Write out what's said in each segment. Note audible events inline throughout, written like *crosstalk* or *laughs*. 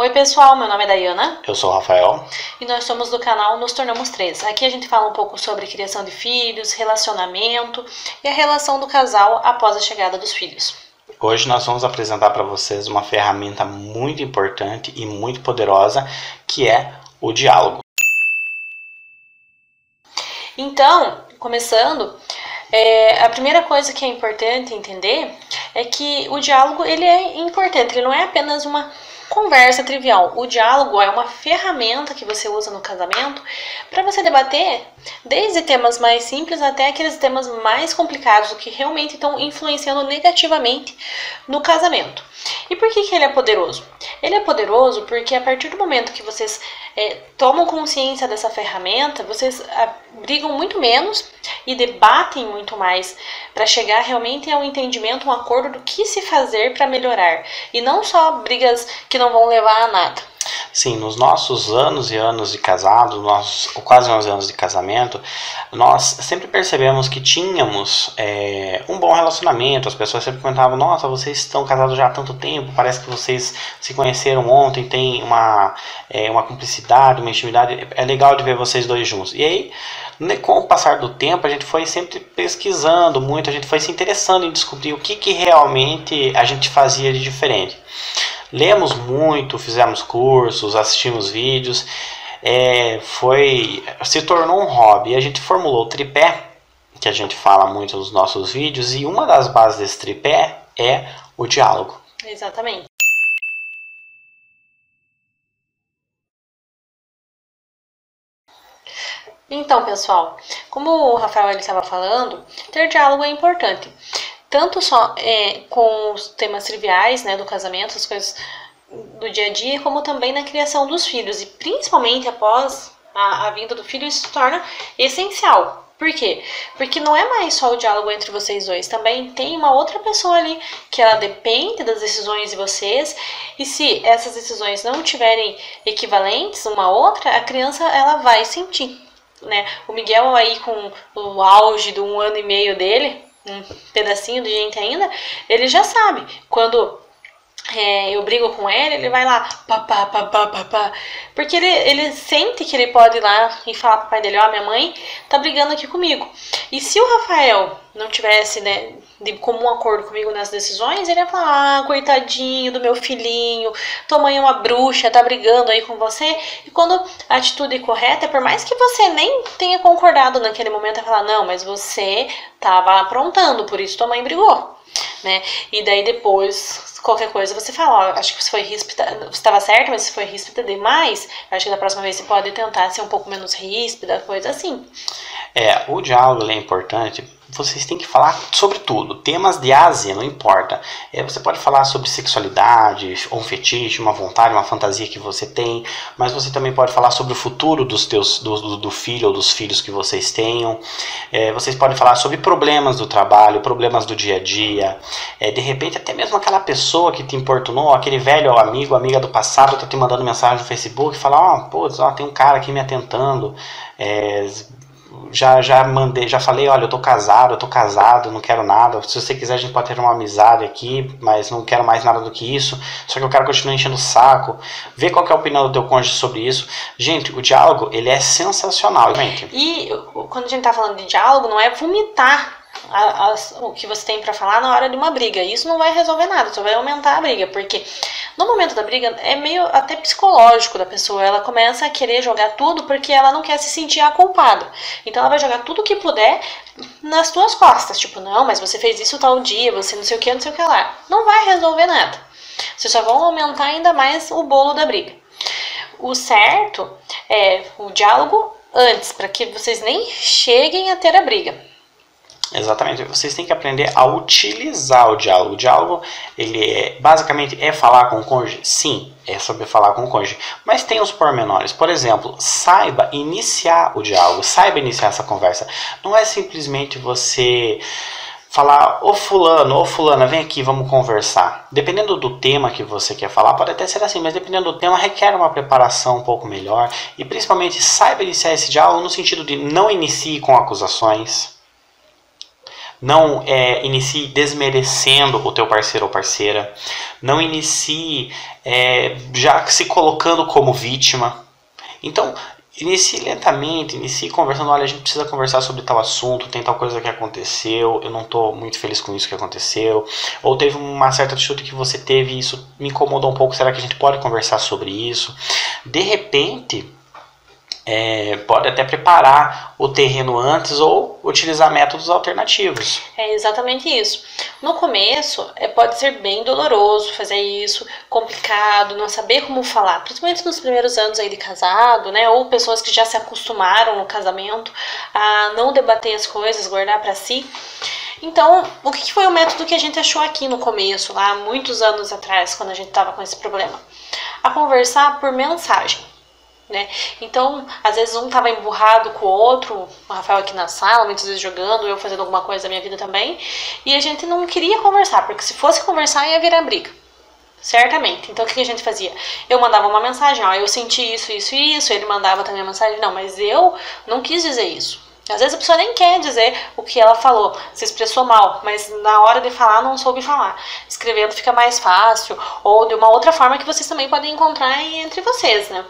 Oi pessoal, meu nome é Dayana. Eu sou o Rafael. E nós somos do canal Nos Tornamos Três. Aqui a gente fala um pouco sobre criação de filhos, relacionamento e a relação do casal após a chegada dos filhos. Hoje nós vamos apresentar para vocês uma ferramenta muito importante e muito poderosa que é o diálogo. Então, começando, é, a primeira coisa que é importante entender é que o diálogo ele é importante, ele não é apenas uma conversa trivial. O diálogo é uma ferramenta que você usa no casamento para você debater desde temas mais simples até aqueles temas mais complicados, que realmente estão influenciando negativamente no casamento. E por que, que ele é poderoso? Ele é poderoso porque a partir do momento que vocês é, tomam consciência dessa ferramenta, vocês a, brigam muito menos e debatem muito mais para chegar realmente ao entendimento, um acordo do que se fazer para melhorar. E não só brigas que não vão levar a nada. Sim, nos nossos anos e anos de casado, nossos quase 11 anos de casamento, nós sempre percebemos que tínhamos é, um bom relacionamento. As pessoas sempre comentavam: Nossa, vocês estão casados já há tanto tempo, parece que vocês se conheceram ontem, tem uma, é, uma cumplicidade, uma intimidade. É legal de ver vocês dois juntos. E aí, né, com o passar do tempo, a gente foi sempre pesquisando muito, a gente foi se interessando em descobrir o que, que realmente a gente fazia de diferente. Lemos muito, fizemos cursos, assistimos vídeos, é, foi se tornou um hobby. A gente formulou o tripé, que a gente fala muito nos nossos vídeos, e uma das bases desse tripé é o diálogo. Exatamente. Então, pessoal, como o Rafael estava falando, ter diálogo é importante tanto só é, com os temas triviais né, do casamento, as coisas do dia a dia, como também na criação dos filhos. E principalmente após a, a vinda do filho, isso se torna essencial. Por quê? Porque não é mais só o diálogo entre vocês dois, também tem uma outra pessoa ali que ela depende das decisões de vocês, e se essas decisões não tiverem equivalentes uma outra, a criança ela vai sentir, né? O Miguel aí com o auge do um ano e meio dele, um pedacinho de gente ainda, ele já sabe. Quando é, eu brigo com ele, ele vai lá, papá, papá, papá. Porque ele, ele sente que ele pode ir lá e falar pro pai dele, ó, oh, minha mãe tá brigando aqui comigo. E se o Rafael não tivesse, né, de comum acordo comigo nas decisões, ele ia falar, ah, coitadinho do meu filhinho, tua mãe é uma bruxa, tá brigando aí com você. E quando a atitude é correta, por mais que você nem tenha concordado naquele momento, é falar, não, mas você tava aprontando, por isso tua mãe brigou né? E daí depois, qualquer coisa, você fala, ó, acho que você foi ríspida, você estava certa, mas se foi ríspida demais, acho que da próxima vez você pode tentar ser um pouco menos ríspida, coisa assim. É, o diálogo é importante vocês têm que falar sobre tudo. Temas de Ásia, não importa. É, você pode falar sobre sexualidade, ou um fetiche, uma vontade, uma fantasia que você tem, mas você também pode falar sobre o futuro dos teus, do, do, filho ou dos filhos que vocês tenham. É, vocês podem falar sobre problemas do trabalho, problemas do dia a dia. É, de repente, até mesmo aquela pessoa que te importunou, aquele velho amigo, amiga do passado, está te mandando mensagem no Facebook e fala: Ó, oh, pô, tem um cara aqui me atentando. É, já, já mandei, já falei, olha, eu tô casado, eu tô casado, não quero nada. Se você quiser, a gente pode ter uma amizade aqui, mas não quero mais nada do que isso. Só que eu quero continuar enchendo o saco. Vê qual é a opinião do teu cônjuge sobre isso. Gente, o diálogo, ele é sensacional, gente. E quando a gente tá falando de diálogo, não é vomitar o que você tem para falar na hora de uma briga. Isso não vai resolver nada, só vai aumentar a briga, porque no momento da briga é meio até psicológico da pessoa. Ela começa a querer jogar tudo porque ela não quer se sentir a culpada. Então ela vai jogar tudo que puder nas tuas costas, tipo, não, mas você fez isso tal dia, você não sei o que, não sei o que lá. Não vai resolver nada. Vocês só vão aumentar ainda mais o bolo da briga. O certo é o diálogo antes, para que vocês nem cheguem a ter a briga. Exatamente. Vocês têm que aprender a utilizar o diálogo. O diálogo, ele é, basicamente é falar com o cônjuge? Sim, é sobre falar com o cônjuge. Mas tem os pormenores. Por exemplo, saiba iniciar o diálogo, saiba iniciar essa conversa. Não é simplesmente você falar, ô fulano, ô fulana, vem aqui, vamos conversar. Dependendo do tema que você quer falar, pode até ser assim, mas dependendo do tema, requer uma preparação um pouco melhor. E principalmente, saiba iniciar esse diálogo no sentido de não inicie com acusações Não é, inicie desmerecendo o teu parceiro ou parceira. Não inicie é, já se colocando como vítima. Então, inicie lentamente, inicie conversando, olha, a gente precisa conversar sobre tal assunto, tem tal coisa que aconteceu, eu não estou muito feliz com isso que aconteceu, ou teve uma certa atitude que você teve e isso me incomodou um pouco, será que a gente pode conversar sobre isso? De repente, é, pode até preparar o terreno antes ou utilizar métodos alternativos. É exatamente isso. No começo, é, pode ser bem doloroso fazer isso, complicado, não saber como falar, principalmente nos primeiros anos aí de casado, né? Ou pessoas que já se acostumaram no casamento a não debater as coisas, guardar para si. Então, o que foi o método que a gente achou aqui no começo, lá muitos anos atrás, quando a gente estava com esse problema? A conversar por mensagem né? Então, às vezes um tava emburrado com o outro, o Rafael aqui na sala, muitas vezes jogando, eu fazendo alguma coisa da minha vida também, e a gente não queria conversar, porque se fosse conversar ia virar briga. Certamente. Então o que a gente fazia? Eu mandava uma mensagem, ó, eu senti isso, isso e isso, ele mandava também a mensagem, não, mas eu não quis dizer isso. Às vezes a pessoa nem quer dizer o que ela falou, se expressou mal, mas na hora de falar não soube falar. Escrevendo fica mais fácil, ou de uma outra forma que vocês também podem encontrar entre vocês, né?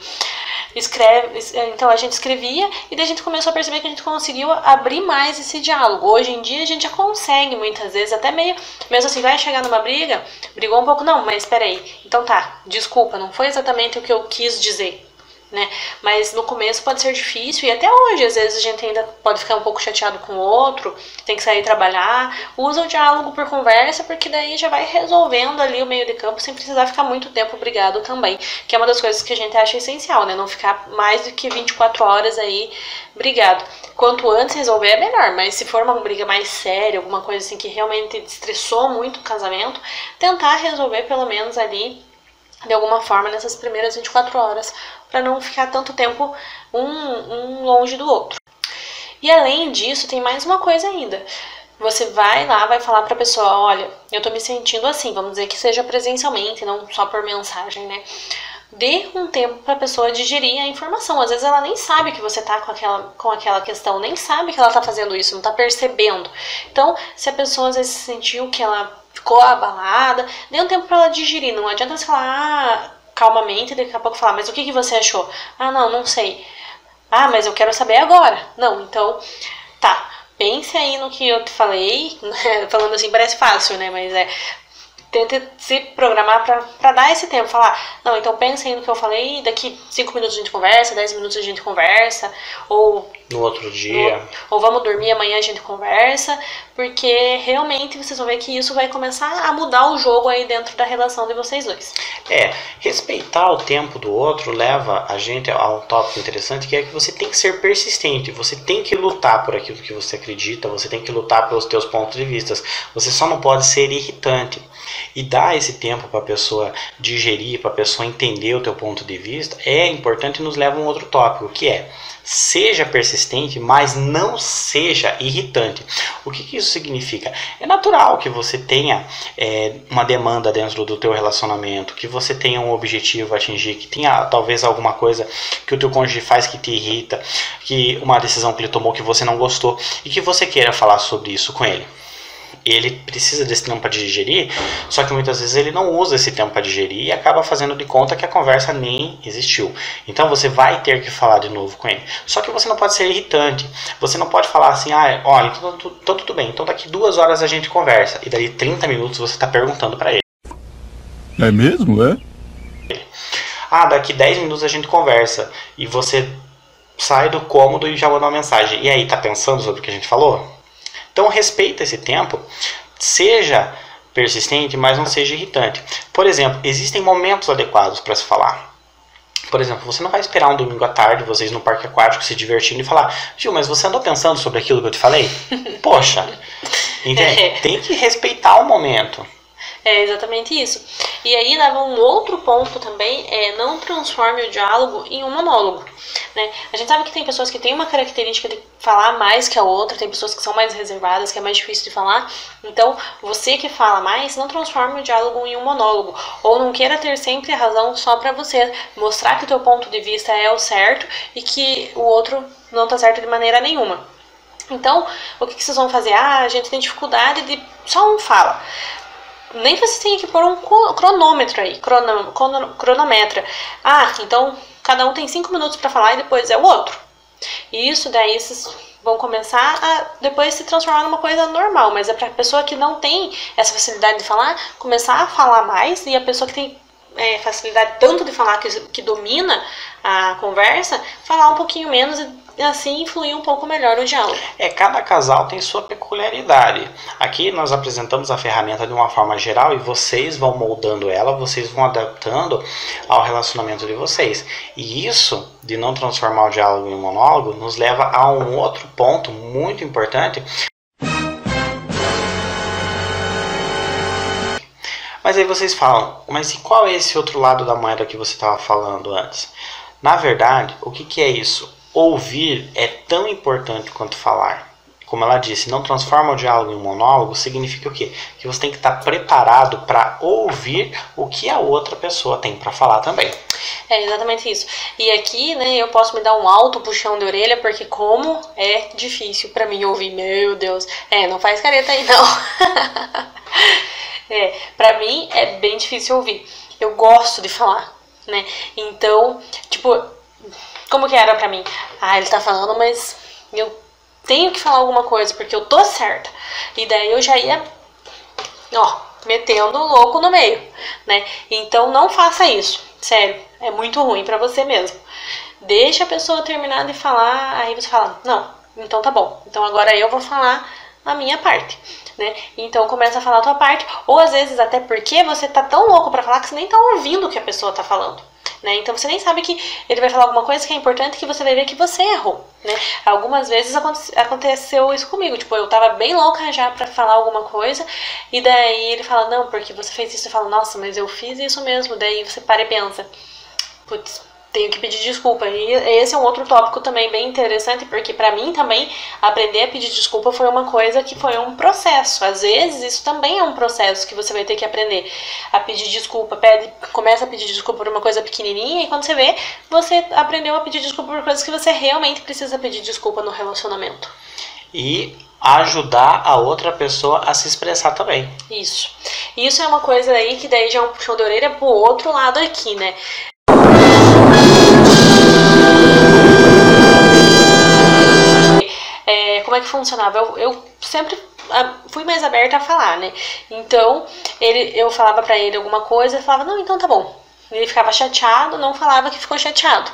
escreve, então a gente escrevia e daí a gente começou a perceber que a gente conseguiu abrir mais esse diálogo. Hoje em dia a gente já consegue muitas vezes, até meio, mesmo assim, vai chegar numa briga, brigou um pouco, não, mas peraí, então tá, desculpa, não foi exatamente o que eu quis dizer né? Mas no começo pode ser difícil e até hoje às vezes a gente ainda pode ficar um pouco chateado com o outro, tem que sair trabalhar, usa o diálogo por conversa porque daí já vai resolvendo ali o meio de campo sem precisar ficar muito tempo brigado também, que é uma das coisas que a gente acha essencial, né? Não ficar mais do que 24 horas aí brigado. Quanto antes resolver é melhor, mas se for uma briga mais séria, alguma coisa assim que realmente estressou muito o casamento, tentar resolver pelo menos ali de alguma forma nessas primeiras 24 horas, para não ficar tanto tempo um, um longe do outro. E além disso, tem mais uma coisa ainda. Você vai lá, vai falar para a pessoa, olha, eu tô me sentindo assim, vamos dizer que seja presencialmente, não só por mensagem, né? Dê um tempo para a pessoa digerir a informação. Às vezes ela nem sabe que você tá com aquela, com aquela questão, nem sabe que ela tá fazendo isso, não tá percebendo. Então, se a pessoa às vezes sentiu que ela ficou abalada, dê um tempo para ela digerir. Não adianta você falar, ah, calmamente, daqui a pouco falar, mas o que, que você achou? Ah, não, não sei. Ah, mas eu quero saber agora. Não, então, tá. Pense aí no que eu te falei. *laughs* Falando assim parece fácil, né? Mas é tente se programar para dar esse tempo, falar, não, então pensa aí no que eu falei, daqui 5 minutos a gente conversa, 10 minutos a gente conversa, ou no outro dia, no, ou vamos dormir amanhã a gente conversa, porque realmente vocês vão ver que isso vai começar a mudar o jogo aí dentro da relação de vocês dois. É, respeitar o tempo do outro leva a gente a um tópico interessante que é que você tem que ser persistente, você tem que lutar por aquilo que você acredita, você tem que lutar pelos teus pontos de vista, você só não pode ser irritante e dar esse tempo para a pessoa digerir, para a pessoa entender o teu ponto de vista, é importante e nos leva a um outro tópico, que é seja persistente, mas não seja irritante. O que, que isso significa? É natural que você tenha é, uma demanda dentro do teu relacionamento, que você tenha um objetivo a atingir, que tenha talvez alguma coisa que o teu cônjuge faz que te irrita, que uma decisão que ele tomou que você não gostou e que você queira falar sobre isso com ele ele precisa desse tempo para digerir, só que muitas vezes ele não usa esse tempo para digerir e acaba fazendo de conta que a conversa nem existiu. Então você vai ter que falar de novo com ele. Só que você não pode ser irritante. Você não pode falar assim, ah, olha, então, então, tudo bem, então daqui duas horas a gente conversa. E daí 30 minutos você está perguntando para ele. É mesmo, é? Ah, daqui 10 minutos a gente conversa. E você sai do cômodo e já manda uma mensagem. E aí, tá pensando sobre o que a gente falou? Então respeita esse tempo, seja persistente, mas não seja irritante. Por exemplo, existem momentos adequados para se falar. Por exemplo, você não vai esperar um domingo à tarde, vocês no parque aquático se divertindo e falar, Gil, mas você andou pensando sobre aquilo que eu te falei? *laughs* Poxa, entende? É. Tem que respeitar o momento. É exatamente isso. E aí leva um outro ponto também, é não transforme o diálogo em um monólogo. Né? A gente sabe que tem pessoas que têm uma característica de falar mais que a outra, tem pessoas que são mais reservadas, que é mais difícil de falar. Então, você que fala mais, não transforme o diálogo em um monólogo. Ou não queira ter sempre a razão só para você. Mostrar que o teu ponto de vista é o certo e que o outro não tá certo de maneira nenhuma. Então, o que, que vocês vão fazer? Ah, a gente tem dificuldade de. Só um fala. Nem vocês têm que pôr um cronômetro aí, crono, cronometra. Ah, então cada um tem cinco minutos para falar e depois é o outro. E isso daí vocês vão começar a depois se transformar numa coisa normal, mas é para a pessoa que não tem essa facilidade de falar começar a falar mais e a pessoa que tem é, facilidade tanto de falar que, que domina a conversa, falar um pouquinho menos e assim fluir um pouco melhor o diálogo. É, cada casal tem sua peculiaridade. Aqui nós apresentamos a ferramenta de uma forma geral e vocês vão moldando ela, vocês vão adaptando ao relacionamento de vocês. E isso, de não transformar o diálogo em um monólogo, nos leva a um outro ponto muito importante, Mas aí vocês falam, mas e qual é esse outro lado da moeda que você estava falando antes? Na verdade, o que, que é isso? Ouvir é tão importante quanto falar. Como ela disse, não transforma o diálogo em monólogo significa o quê? Que você tem que estar preparado para ouvir o que a outra pessoa tem para falar também. É exatamente isso. E aqui, né, eu posso me dar um alto puxão de orelha, porque como é difícil para mim ouvir, meu Deus. É, não faz careta aí não. *laughs* É, pra mim é bem difícil ouvir. Eu gosto de falar, né? Então, tipo, como que era pra mim? Ah, ele tá falando, mas eu tenho que falar alguma coisa, porque eu tô certa. E daí eu já ia, ó, metendo o louco no meio, né? Então não faça isso, sério. É muito ruim para você mesmo. Deixa a pessoa terminar de falar, aí você fala, não, então tá bom. Então agora eu vou falar a minha parte né? Então começa a falar a tua parte, ou às vezes até porque você tá tão louco para falar que você nem tá ouvindo o que a pessoa tá falando. Né? Então você nem sabe que ele vai falar alguma coisa que é importante que você vai ver que você errou, né? Algumas vezes aconteceu isso comigo, tipo, eu tava bem louca já para falar alguma coisa e daí ele fala: "Não, porque você fez isso". Eu falo: "Nossa, mas eu fiz isso mesmo". Daí você para e pensa: "Putz, tenho que pedir desculpa. E esse é um outro tópico também bem interessante, porque para mim também aprender a pedir desculpa foi uma coisa que foi um processo. Às vezes isso também é um processo que você vai ter que aprender a pedir desculpa. Pede, começa a pedir desculpa por uma coisa pequenininha e quando você vê, você aprendeu a pedir desculpa por coisas que você realmente precisa pedir desculpa no relacionamento. E ajudar a outra pessoa a se expressar também. Isso. Isso é uma coisa aí que daí já é um puxão de orelha pro outro lado aqui, né? Como é que funcionava? Eu, eu sempre ah, fui mais aberta a falar, né? Então, ele, eu falava para ele alguma coisa, ele falava, não, então tá bom. Ele ficava chateado, não falava que ficou chateado.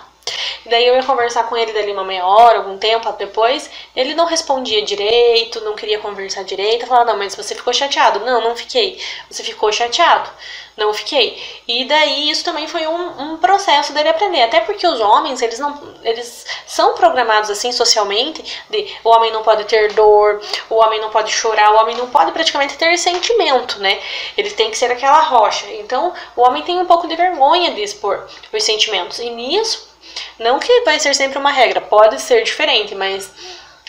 Daí eu ia conversar com ele dali uma meia hora, algum tempo depois. Ele não respondia direito, não queria conversar direito. Eu falava, não, mas você ficou chateado? Não, não fiquei. Você ficou chateado? Não fiquei. E daí isso também foi um, um processo dele aprender. Até porque os homens, eles não. Eles são programados assim socialmente, de o homem não pode ter dor, o homem não pode chorar, o homem não pode praticamente ter sentimento, né? Ele tem que ser aquela rocha. Então, o homem tem um pouco de vergonha de expor os sentimentos. E nisso não que vai ser sempre uma regra, pode ser diferente, mas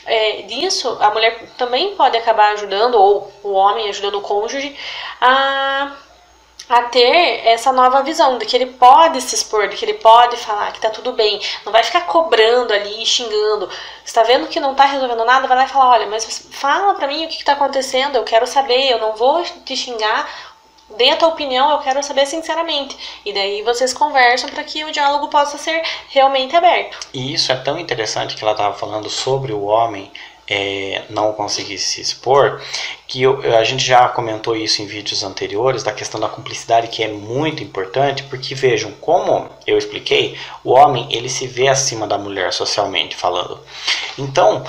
é, disso a mulher também pode acabar ajudando, ou o homem ajudando o cônjuge, a, a ter essa nova visão de que ele pode se expor, de que ele pode falar que tá tudo bem, não vai ficar cobrando ali, xingando. Você tá vendo que não tá resolvendo nada, vai lá e fala: olha, mas fala pra mim o que, que tá acontecendo, eu quero saber, eu não vou te xingar dê a tua opinião, eu quero saber sinceramente. E daí vocês conversam para que o diálogo possa ser realmente aberto. E isso é tão interessante que ela estava falando sobre o homem é, não conseguir se expor, que eu, a gente já comentou isso em vídeos anteriores, da questão da cumplicidade, que é muito importante, porque vejam, como eu expliquei, o homem ele se vê acima da mulher socialmente falando. Então,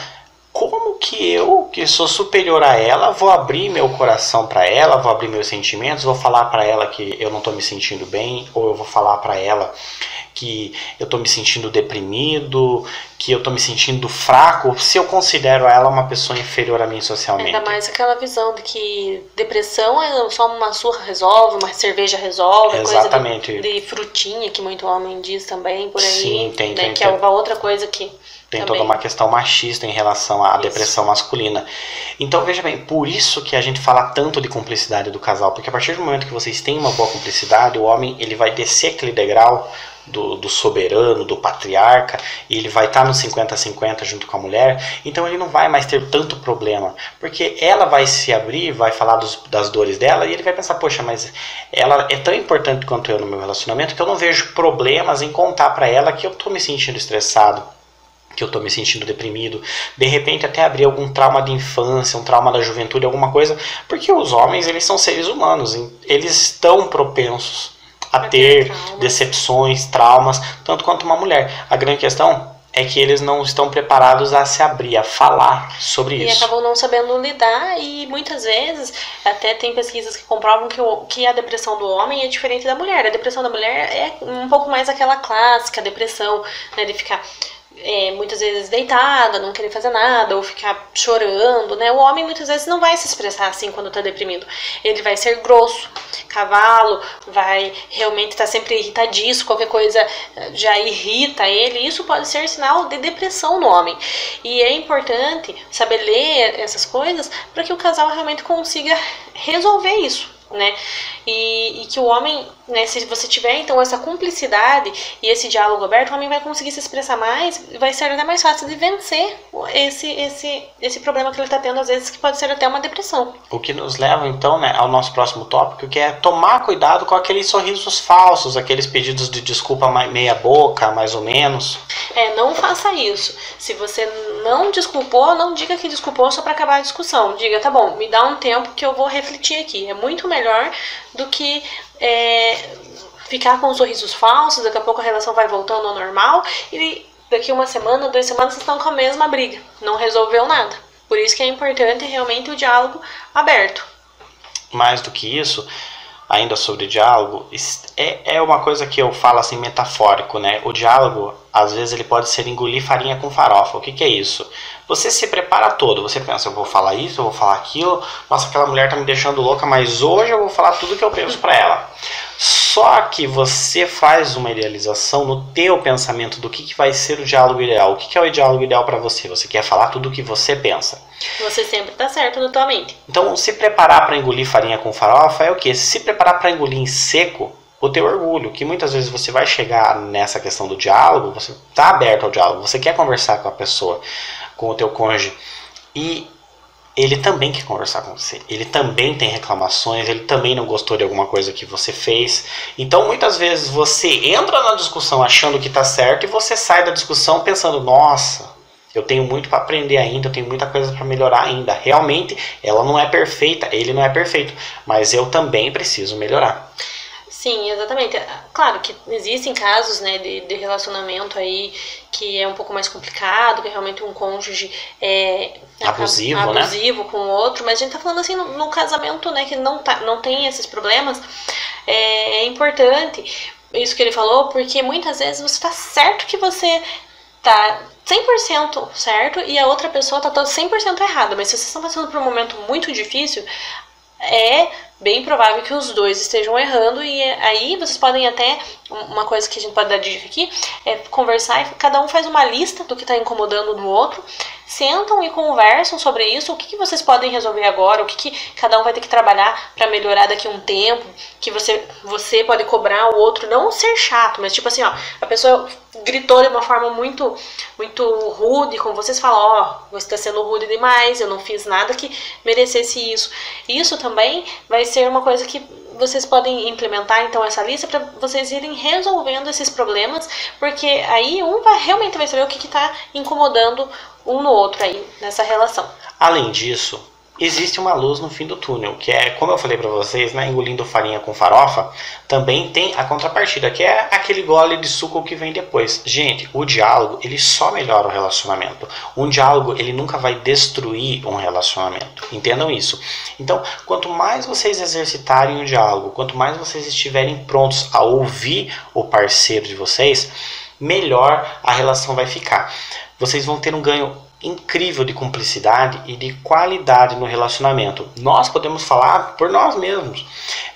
como que eu, que sou superior a ela, vou abrir meu coração para ela, vou abrir meus sentimentos, vou falar para ela que eu não estou me sentindo bem, ou eu vou falar para ela que eu estou me sentindo deprimido, que eu estou me sentindo fraco, se eu considero ela uma pessoa inferior a mim socialmente. Ainda mais aquela visão de que depressão é só uma surra resolve, uma cerveja resolve, Exatamente. coisa de, de, frutinha, que muito homem diz também por aí. Sim, tem, né, tem. Que é uma outra coisa que tem Também. toda uma questão machista em relação à isso. depressão masculina. Então, veja bem, por isso que a gente fala tanto de cumplicidade do casal, porque a partir do momento que vocês têm uma boa cumplicidade, o homem ele vai descer aquele degrau do, do soberano, do patriarca, e ele vai estar tá no 50-50 junto com a mulher, então ele não vai mais ter tanto problema, porque ela vai se abrir, vai falar dos, das dores dela, e ele vai pensar, poxa, mas ela é tão importante quanto eu no meu relacionamento que eu não vejo problemas em contar para ela que eu estou me sentindo estressado que eu estou me sentindo deprimido, de repente até abrir algum trauma de infância, um trauma da juventude, alguma coisa, porque os homens eles são seres humanos, eles estão propensos a ter decepções, traumas, tanto quanto uma mulher. A grande questão é que eles não estão preparados a se abrir, a falar sobre e isso. E acabam não sabendo lidar e muitas vezes até tem pesquisas que comprovam que, o, que a depressão do homem é diferente da mulher. A depressão da mulher é um pouco mais aquela clássica depressão, né, de ficar é, muitas vezes deitada, não querer fazer nada, ou ficar chorando, né? O homem muitas vezes não vai se expressar assim quando tá deprimido. Ele vai ser grosso, cavalo, vai realmente estar tá sempre irritadiço, qualquer coisa eh, já irrita ele. Isso pode ser sinal de depressão no homem. E é importante saber ler essas coisas para que o casal realmente consiga resolver isso né? E, e, que o homem, né, se você tiver então essa cumplicidade e esse diálogo aberto, o homem vai conseguir se expressar mais, vai ser até mais fácil de vencer esse esse esse problema que ele está tendo às vezes que pode ser até uma depressão. O que nos leva então, né, ao nosso próximo tópico, que é tomar cuidado com aqueles sorrisos falsos, aqueles pedidos de desculpa meia boca, mais ou menos. É, não faça isso. Se você não desculpou, não diga que desculpou só para acabar a discussão. Diga, tá bom, me dá um tempo que eu vou refletir aqui. É muito melhor do que é, ficar com sorrisos falsos, daqui a pouco a relação vai voltando ao normal e daqui uma semana, duas semanas vocês estão com a mesma briga, não resolveu nada. Por isso que é importante realmente o diálogo aberto. Mais do que isso, ainda sobre diálogo, é, é uma coisa que eu falo assim metafórico, né? O diálogo, às vezes, ele pode ser engolir farinha com farofa. O que, que é isso? Você se prepara todo, você pensa, eu vou falar isso, eu vou falar aquilo, nossa, aquela mulher tá me deixando louca, mas hoje eu vou falar tudo que eu penso para ela. Só que você faz uma idealização no teu pensamento do que, que vai ser o diálogo ideal. O que, que é o diálogo ideal para você? Você quer falar tudo o que você pensa. Você sempre tá certo na tua mente. Então, se preparar para engolir farinha com farofa é o que? Se preparar para engolir em seco o teu orgulho, que muitas vezes você vai chegar nessa questão do diálogo, você está aberto ao diálogo, você quer conversar com a pessoa, com o teu cônjuge, e ele também quer conversar com você. Ele também tem reclamações, ele também não gostou de alguma coisa que você fez. Então, muitas vezes você entra na discussão achando que está certo e você sai da discussão pensando: nossa, eu tenho muito para aprender ainda, eu tenho muita coisa para melhorar ainda. Realmente, ela não é perfeita, ele não é perfeito, mas eu também preciso melhorar. Sim, exatamente. Claro que existem casos né, de, de relacionamento aí que é um pouco mais complicado, que realmente um cônjuge é abusivo, abusivo né? com o outro, mas a gente tá falando assim no, no casamento, né, que não, tá, não tem esses problemas, é, é importante isso que ele falou, porque muitas vezes você tá certo que você tá 100% certo e a outra pessoa tá todo 100% errada, mas se vocês estão passando por um momento muito difícil, é bem provável que os dois estejam errando e aí vocês podem até uma coisa que a gente pode dar dica aqui é conversar e cada um faz uma lista do que está incomodando no outro sentam e conversam sobre isso, o que, que vocês podem resolver agora, o que, que cada um vai ter que trabalhar para melhorar daqui a um tempo, que você, você pode cobrar o outro, não ser chato, mas tipo assim, ó, a pessoa gritou de uma forma muito muito rude com vocês, fala, ó, oh, você está sendo rude demais, eu não fiz nada que merecesse isso. Isso também vai ser uma coisa que vocês podem implementar então essa lista para vocês irem resolvendo esses problemas, porque aí um vai realmente vai saber o que está incomodando um no outro aí nessa relação. Além disso, existe uma luz no fim do túnel, que é, como eu falei para vocês, né, engolindo farinha com farofa, também tem a contrapartida, que é aquele gole de suco que vem depois. Gente, o diálogo, ele só melhora o relacionamento. Um diálogo, ele nunca vai destruir um relacionamento. Entendam isso. Então, quanto mais vocês exercitarem o diálogo, quanto mais vocês estiverem prontos a ouvir o parceiro de vocês, melhor a relação vai ficar. Vocês vão ter um ganho incrível de cumplicidade e de qualidade no relacionamento. Nós podemos falar por nós mesmos.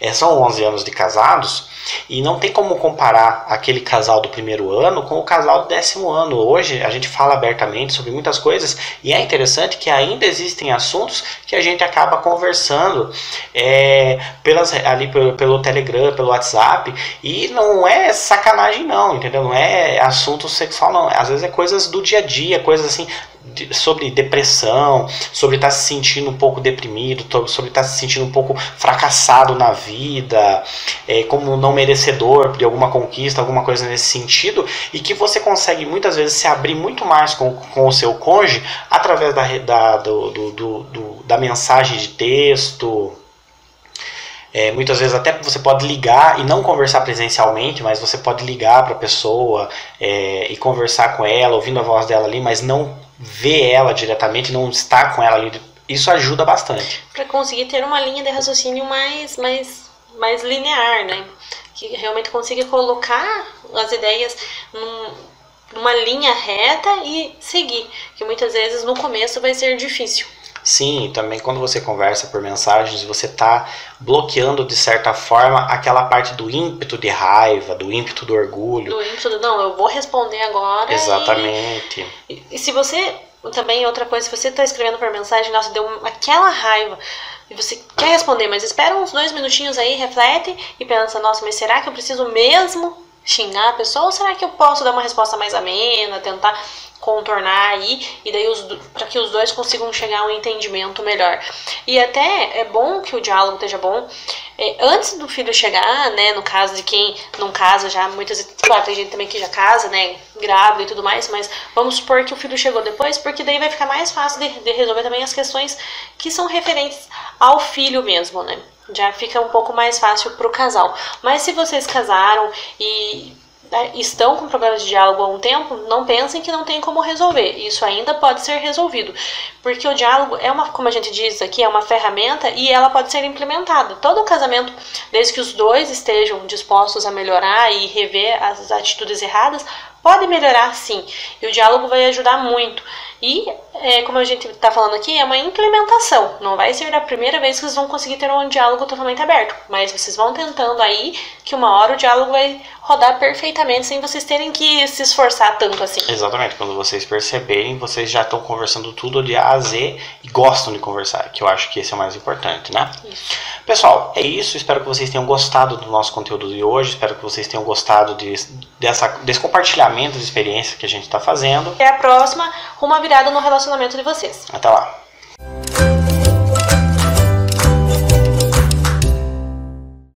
É, são 11 anos de casados e não tem como comparar aquele casal do primeiro ano com o casal do décimo ano. Hoje a gente fala abertamente sobre muitas coisas e é interessante que ainda existem assuntos que a gente acaba conversando é, pelas, ali pelo, pelo Telegram, pelo WhatsApp e não é sacanagem não, entendeu? Não é assunto sexual não. Às vezes é coisas do dia a dia, coisas assim sobre depressão, sobre estar tá se sentindo um pouco deprimido, sobre estar tá se sentindo um pouco fracassado na vida, é, como não merecedor de alguma conquista, alguma coisa nesse sentido, e que você consegue muitas vezes se abrir muito mais com, com o seu cônjuge através da, da, do, do, do, da mensagem de texto. É, muitas vezes até você pode ligar e não conversar presencialmente, mas você pode ligar para a pessoa é, e conversar com ela, ouvindo a voz dela ali, mas não ver ela diretamente, não estar com ela ali, isso ajuda bastante. Para conseguir ter uma linha de raciocínio mais, mais, mais linear, né? Que realmente consiga colocar as ideias num, numa linha reta e seguir, que muitas vezes no começo vai ser difícil. Sim, também quando você conversa por mensagens, você está bloqueando de certa forma aquela parte do ímpeto de raiva, do ímpeto do orgulho. Do ímpeto do não, eu vou responder agora. Exatamente. E, e se você. Também outra coisa, se você está escrevendo por mensagem, nossa, deu aquela raiva e você quer responder, mas espera uns dois minutinhos aí, reflete e pensa, nossa, mas será que eu preciso mesmo xingar a pessoa ou será que eu posso dar uma resposta mais amena, tentar contornar aí e daí para que os dois consigam chegar a um entendimento melhor. E até é bom que o diálogo esteja bom é, antes do filho chegar, né, no caso de quem não casa já, muitas vezes, claro, tem gente também que já casa, né, grávida e tudo mais, mas vamos supor que o filho chegou depois, porque daí vai ficar mais fácil de, de resolver também as questões que são referentes ao filho mesmo, né? Já fica um pouco mais fácil para o casal. Mas se vocês casaram e né, estão com problemas de diálogo há um tempo, não pensem que não tem como resolver. Isso ainda pode ser resolvido. Porque o diálogo é uma, como a gente diz aqui, é uma ferramenta e ela pode ser implementada. Todo casamento, desde que os dois estejam dispostos a melhorar e rever as atitudes erradas, pode melhorar sim. E o diálogo vai ajudar muito. E, é, como a gente está falando aqui, é uma implementação. Não vai ser a primeira vez que vocês vão conseguir ter um diálogo totalmente aberto. Mas vocês vão tentando aí que uma hora o diálogo vai rodar perfeitamente sem vocês terem que se esforçar tanto assim. Exatamente. Quando vocês perceberem, vocês já estão conversando tudo de A a Z e gostam de conversar, que eu acho que esse é o mais importante, né? Isso. Pessoal, é isso. Espero que vocês tenham gostado do nosso conteúdo de hoje. Espero que vocês tenham gostado de, dessa, desse compartilhamento compartilhamento experiências que a gente está fazendo. Até a próxima, uma virada no relacionamento de vocês. Até lá.